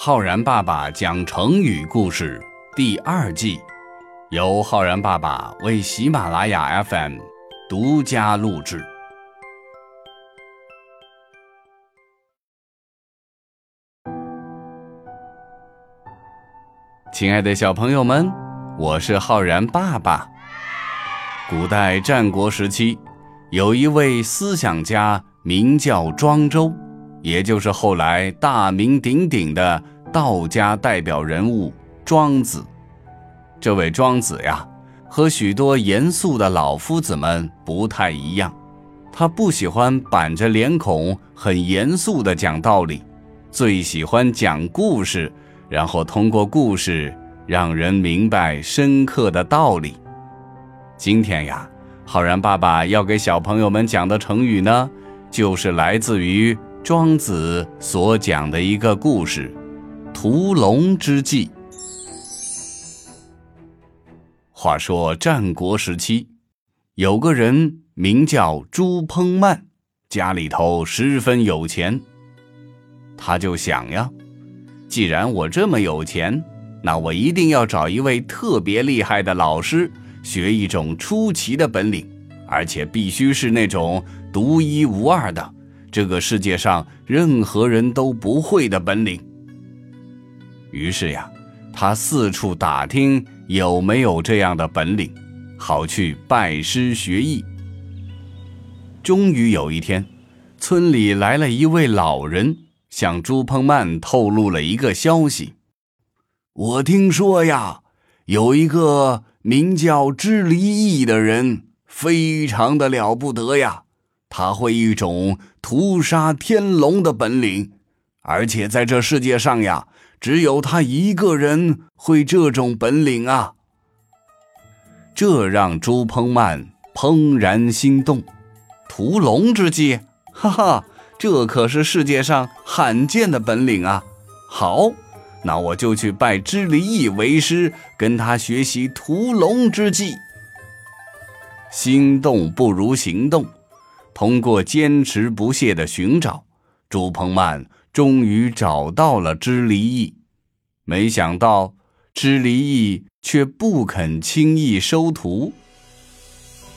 浩然爸爸讲成语故事第二季，由浩然爸爸为喜马拉雅 FM 独家录制。亲爱的小朋友们，我是浩然爸爸。古代战国时期，有一位思想家，名叫庄周。也就是后来大名鼎鼎的道家代表人物庄子。这位庄子呀，和许多严肃的老夫子们不太一样，他不喜欢板着脸孔很严肃的讲道理，最喜欢讲故事，然后通过故事让人明白深刻的道理。今天呀，浩然爸爸要给小朋友们讲的成语呢，就是来自于。庄子所讲的一个故事，《屠龙之计》。话说战国时期，有个人名叫朱烹曼，家里头十分有钱。他就想呀，既然我这么有钱，那我一定要找一位特别厉害的老师，学一种出奇的本领，而且必须是那种独一无二的。这个世界上任何人都不会的本领。于是呀，他四处打听有没有这样的本领，好去拜师学艺。终于有一天，村里来了一位老人，向朱鹏曼透露了一个消息：“我听说呀，有一个名叫支离义的人，非常的了不得呀。”他会一种屠杀天龙的本领，而且在这世界上呀，只有他一个人会这种本领啊！这让朱鹏曼怦然心动。屠龙之计，哈哈，这可是世界上罕见的本领啊！好，那我就去拜知离义为师，跟他学习屠龙之计。心动不如行动。通过坚持不懈的寻找，朱鹏曼终于找到了支离义。没想到，支离义却不肯轻易收徒。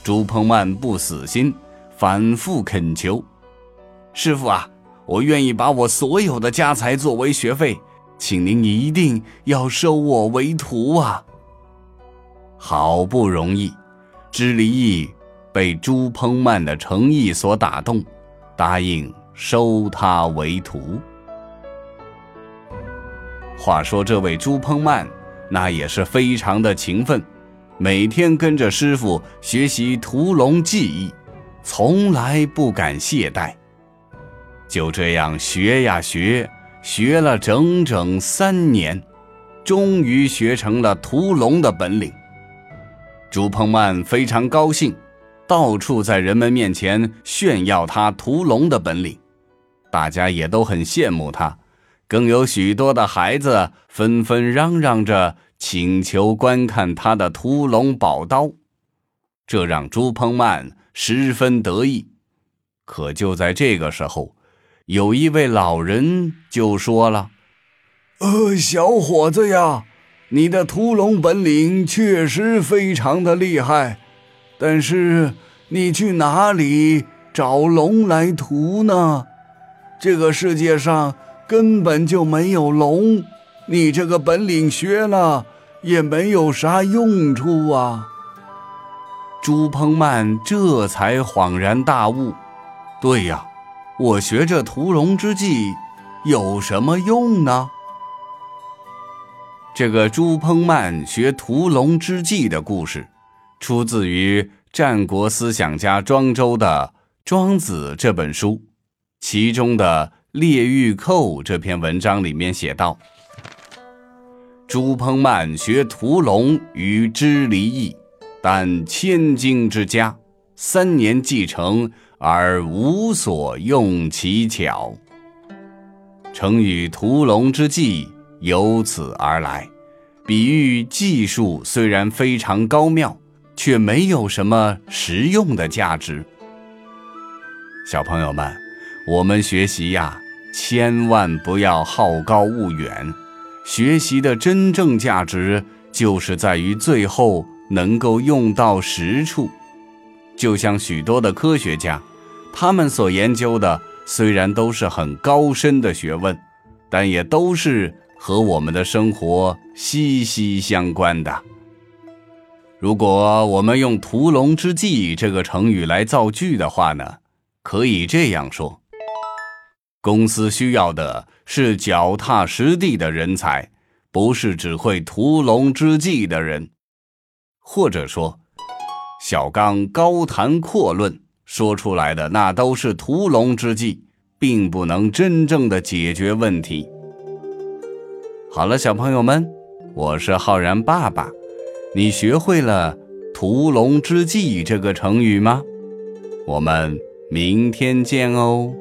朱鹏曼不死心，反复恳求：“师傅啊，我愿意把我所有的家财作为学费，请您一定要收我为徒啊！”好不容易，支离义。被朱烹曼的诚意所打动，答应收他为徒。话说这位朱烹曼，那也是非常的勤奋，每天跟着师傅学习屠龙技艺，从来不敢懈怠。就这样学呀学，学了整整三年，终于学成了屠龙的本领。朱烹曼非常高兴。到处在人们面前炫耀他屠龙的本领，大家也都很羡慕他，更有许多的孩子纷纷嚷嚷着请求观看他的屠龙宝刀，这让朱鹏曼十分得意。可就在这个时候，有一位老人就说了：“呃，小伙子呀，你的屠龙本领确实非常的厉害。”但是你去哪里找龙来屠呢？这个世界上根本就没有龙，你这个本领学了也没有啥用处啊！朱鹏曼这才恍然大悟：对呀，我学这屠龙之计有什么用呢？这个朱鹏曼学屠龙之计的故事。出自于战国思想家庄周的《庄子》这本书，其中的《列玉寇》这篇文章里面写道：“朱烹曼学屠龙于支离义，但千金之家，三年继承而无所用其巧。”成语“屠龙之计”由此而来，比喻技术虽然非常高妙。却没有什么实用的价值。小朋友们，我们学习呀，千万不要好高骛远。学习的真正价值，就是在于最后能够用到实处。就像许多的科学家，他们所研究的虽然都是很高深的学问，但也都是和我们的生活息息相关的。如果我们用“屠龙之计”这个成语来造句的话呢，可以这样说：公司需要的是脚踏实地的人才，不是只会屠龙之计的人。或者说，小刚高谈阔论说出来的那都是屠龙之计，并不能真正的解决问题。好了，小朋友们，我是浩然爸爸。你学会了“屠龙之计”这个成语吗？我们明天见哦。